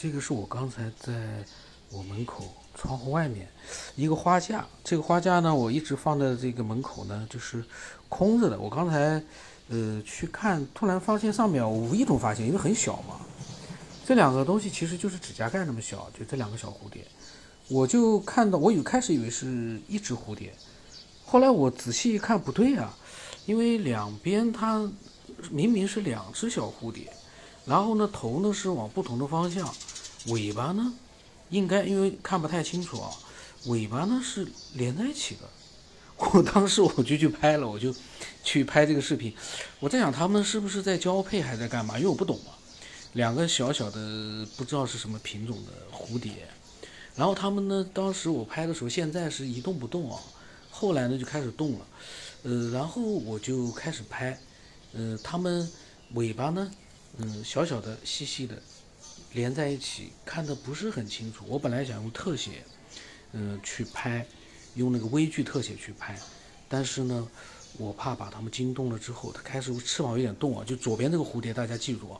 这个是我刚才在我门口窗户外面一个花架，这个花架呢，我一直放在这个门口呢，就是空着的。我刚才呃去看，突然发现上面，我无意中发现，因为很小嘛，这两个东西其实就是指甲盖那么小，就这两个小蝴蝶，我就看到，我有开始以为是一只蝴蝶，后来我仔细一看，不对啊，因为两边它明明是两只小蝴蝶。然后呢，头呢是往不同的方向，尾巴呢，应该因为看不太清楚啊，尾巴呢是连在一起的。我当时我就去拍了，我就去拍这个视频。我在想他们是不是在交配，还在干嘛？因为我不懂嘛。两个小小的不知道是什么品种的蝴蝶，然后他们呢，当时我拍的时候，现在是一动不动啊，后来呢就开始动了，呃，然后我就开始拍，呃，他们尾巴呢。嗯，小小的、细细的，连在一起，看的不是很清楚。我本来想用特写，嗯，去拍，用那个微距特写去拍，但是呢，我怕把它们惊动了之后，它开始翅膀有点动啊。就左边这个蝴蝶，大家记住啊，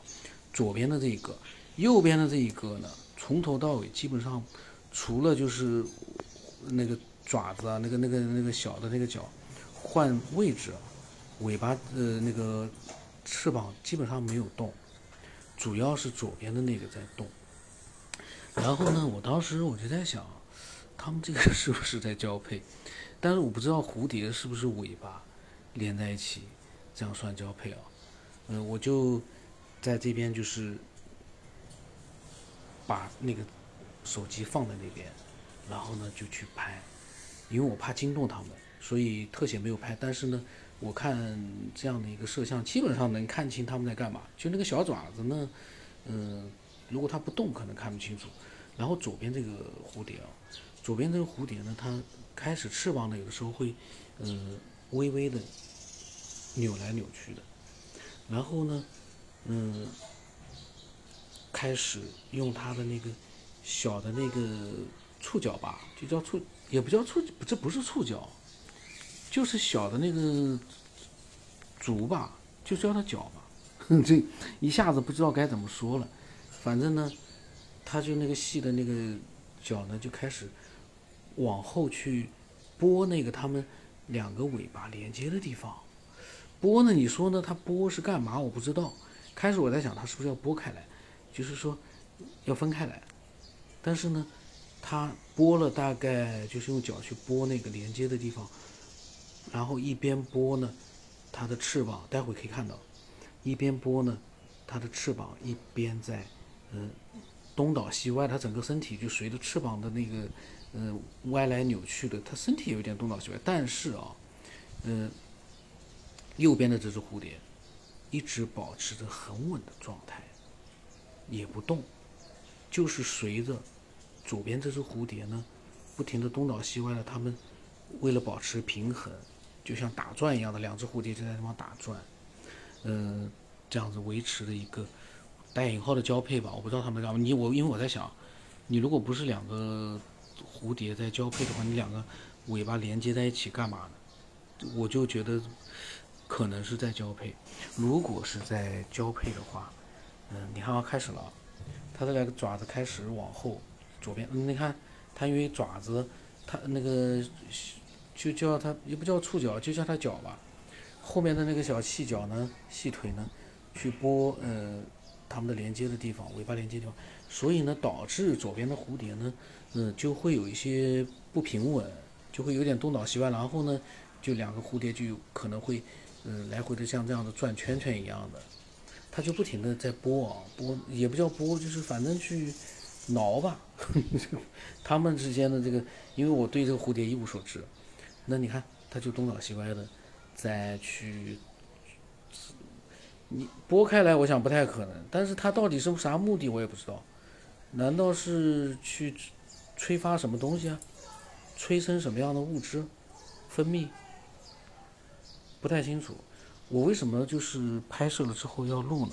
左边的这一个，右边的这一个呢，从头到尾基本上，除了就是那个爪子啊，那个那个那个小的那个脚换位置，尾巴呃那个翅膀基本上没有动。主要是左边的那个在动，然后呢，我当时我就在想，他们这个是不是在交配？但是我不知道蝴蝶是不是尾巴连在一起，这样算交配啊？嗯，我就在这边就是把那个手机放在那边，然后呢就去拍，因为我怕惊动他们，所以特写没有拍。但是呢。我看这样的一个摄像，基本上能看清他们在干嘛。就那个小爪子呢，嗯，如果它不动，可能看不清楚。然后左边这个蝴蝶啊，左边这个蝴蝶呢，它开始翅膀呢，有的时候会，嗯，微微的扭来扭去的。然后呢，嗯，开始用它的那个小的那个触角吧，就叫触，也不叫触，这不是触角。就是小的那个足吧，就叫它脚吧，这一下子不知道该怎么说了。反正呢，它就那个细的那个脚呢，就开始往后去拨那个它们两个尾巴连接的地方。拨呢，你说呢？它拨是干嘛？我不知道。开始我在想，它是不是要拨开来，就是说要分开来。但是呢，它拨了大概就是用脚去拨那个连接的地方。然后一边拨呢，它的翅膀，待会可以看到，一边拨呢，它的翅膀一边在，呃，东倒西歪，它整个身体就随着翅膀的那个，呃，歪来扭去的，它身体有一点东倒西歪。但是啊，呃，右边的这只蝴蝶，一直保持着很稳的状态，也不动，就是随着左边这只蝴蝶呢，不停的东倒西歪的，它们为了保持平衡。就像打转一样的两只蝴蝶就在那方打转，嗯，这样子维持的一个带引号的交配吧，我不知道他们干嘛。你我因为我在想，你如果不是两个蝴蝶在交配的话，你两个尾巴连接在一起干嘛呢？我就觉得可能是在交配。如果是在交配的话，嗯，你看啊，开始了，它的那个爪子开始往后左边，你看它因为爪子，它那个。就叫它也不叫触角，就叫它脚吧。后面的那个小细脚呢，细腿呢，去拨呃它们的连接的地方，尾巴连接地方。所以呢，导致左边的蝴蝶呢，嗯，就会有一些不平稳，就会有点东倒西歪。然后呢，就两个蝴蝶就可能会，嗯，来回的像这样的转圈圈一样的，它就不停的在拨啊拨，也不叫拨，就是反正去挠吧。它们之间的这个，因为我对这个蝴蝶一无所知。那你看，它就东倒西歪的，再去，你拨开来，我想不太可能。但是它到底是啥目的，我也不知道。难道是去催发什么东西啊？催生什么样的物质？分泌？不太清楚。我为什么就是拍摄了之后要录呢？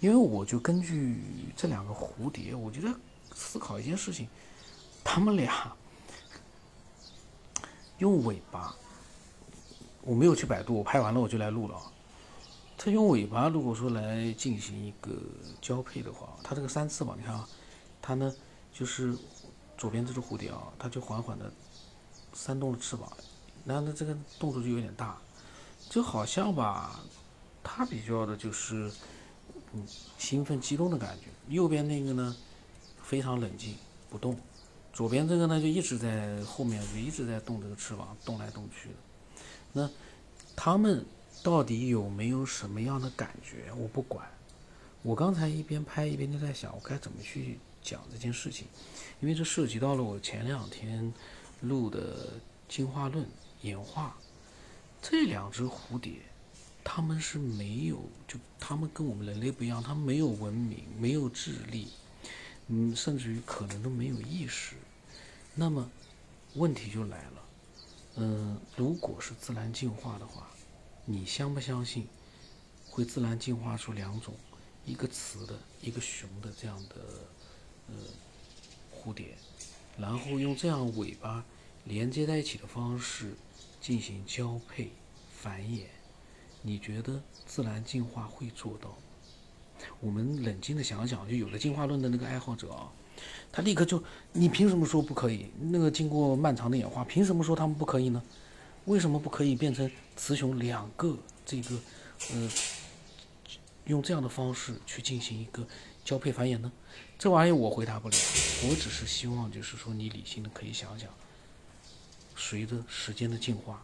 因为我就根据这两个蝴蝶，我就在思考一件事情，他们俩。用尾巴，我没有去百度，我拍完了我就来录了。它用尾巴，如果说来进行一个交配的话，它这个三翅膀，你看啊，它呢就是左边这只蝴蝶啊，它就缓缓的扇动了翅膀，然后呢这个动作就有点大，就好像吧，它比较的就是嗯兴奋激动的感觉。右边那个呢非常冷静不动，左边这个呢就一直在后面就一直在动这个翅膀动来动去的。那他们到底有没有什么样的感觉？我不管。我刚才一边拍一边就在想，我该怎么去讲这件事情，因为这涉及到了我前两天录的进化论演化。这两只蝴蝶，它们是没有，就它们跟我们人类不一样，它们没有文明，没有智力，嗯，甚至于可能都没有意识。那么问题就来了，嗯，如果是自然进化的话，你相不相信会自然进化出两种？一个雌的，一个雄的这样的呃蝴蝶，然后用这样尾巴连接在一起的方式进行交配繁衍，你觉得自然进化会做到吗？我们冷静的想想，就有的进化论的那个爱好者啊，他立刻就，你凭什么说不可以？那个经过漫长的演化，凭什么说他们不可以呢？为什么不可以变成雌雄两个这个呃？用这样的方式去进行一个交配繁衍呢？这玩意我回答不了，我只是希望就是说你理性的可以想想，随着时间的进化，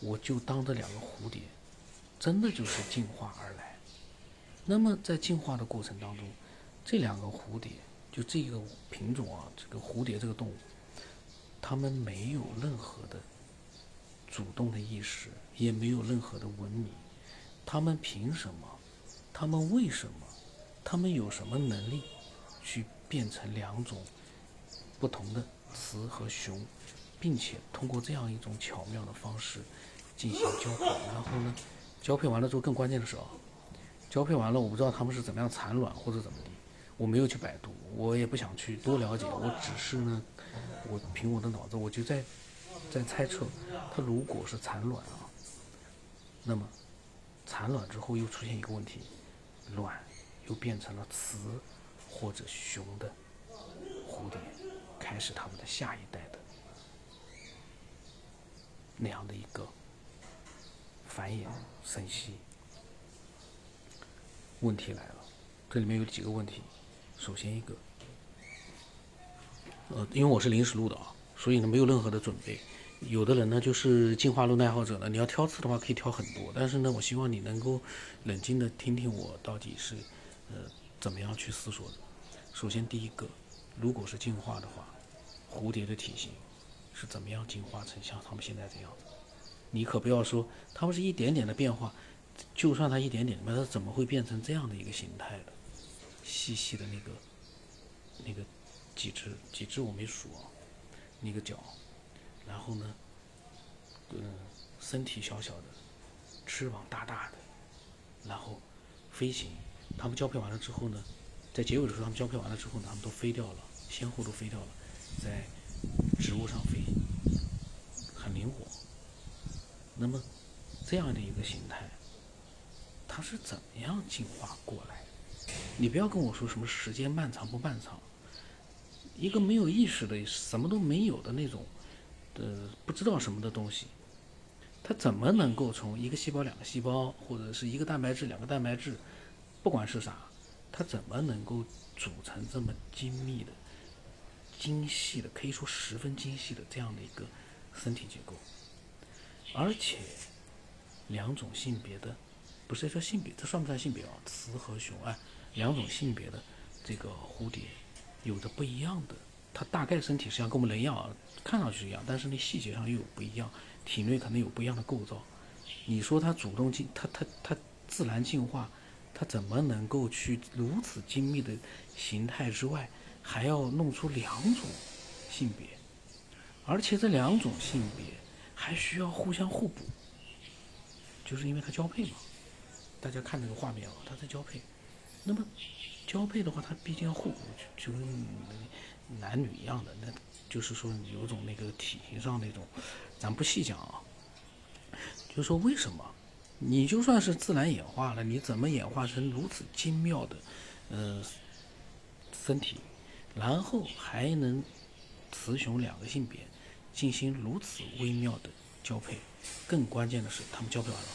我就当这两个蝴蝶，真的就是进化而来。那么在进化的过程当中，这两个蝴蝶就这个品种啊，这个蝴蝶这个动物，它们没有任何的主动的意识，也没有任何的文明，它们凭什么？他们为什么？他们有什么能力去变成两种不同的雌和雄，并且通过这样一种巧妙的方式进行交配？然后呢，交配完了之后，更关键的是啊，交配完了，我不知道他们是怎么样产卵或者怎么的，我没有去百度，我也不想去多了解，我只是呢，我凭我的脑子，我就在在猜测，它如果是产卵啊，那么产卵之后又出现一个问题。卵又变成了雌或者雄的蝴蝶，开始他们的下一代的那样的一个繁衍生息。问题来了，这里面有几个问题。首先一个，呃，因为我是临时录的啊，所以呢没有任何的准备。有的人呢，就是进化论爱好者呢。你要挑刺的话，可以挑很多。但是呢，我希望你能够冷静的听听我到底是，呃，怎么样去思索的。首先，第一个，如果是进化的话，蝴蝶的体型是怎么样进化成像它们现在这样子？你可不要说它们是一点点的变化，就算它一点点，那它怎么会变成这样的一个形态的？细细的那个，那个几只几只我没数啊，那个脚。然后呢，嗯，身体小小的，翅膀大大的，然后飞行。它们交配完了之后呢，在结尾的时候，它们交配完了之后呢，它们都飞掉了，先后都飞掉了，在植物上飞，很灵活。那么这样的一个形态，它是怎么样进化过来？你不要跟我说什么时间漫长不漫长，一个没有意识的、什么都没有的那种。呃，不知道什么的东西，它怎么能够从一个细胞、两个细胞，或者是一个蛋白质、两个蛋白质，不管是啥，它怎么能够组成这么精密的、精细的，可以说十分精细的这样的一个身体结构？而且，两种性别的，不是说性别，这算不算性别啊？雌和雄啊，两种性别的这个蝴蝶，有着不一样的。它大概身体实际上跟我们人一样啊，看上去一样，但是那细节上又有不一样，体内可能有不一样的构造。你说它主动进，它它它自然进化，它怎么能够去如此精密的形态之外，还要弄出两种性别，而且这两种性别还需要互相互补，就是因为它交配嘛。大家看这个画面啊，它在交配。那么交配的话，它毕竟要互补，就跟。男女一样的，那就是说有种那个体型上那种，咱不细讲啊。就说为什么，你就算是自然演化了，你怎么演化成如此精妙的，呃，身体，然后还能雌雄两个性别进行如此微妙的交配。更关键的是，他们交配完了，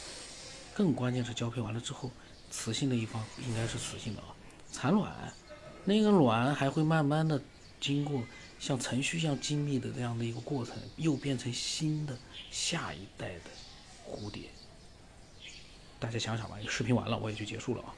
更关键是交配完了之后，雌性的一方应该是雌性的啊，产卵，那个卵还会慢慢的经过像程序一样精密的这样的一个过程，又变成新的下一代的蝴蝶。大家想想吧，视频完了我也就结束了啊。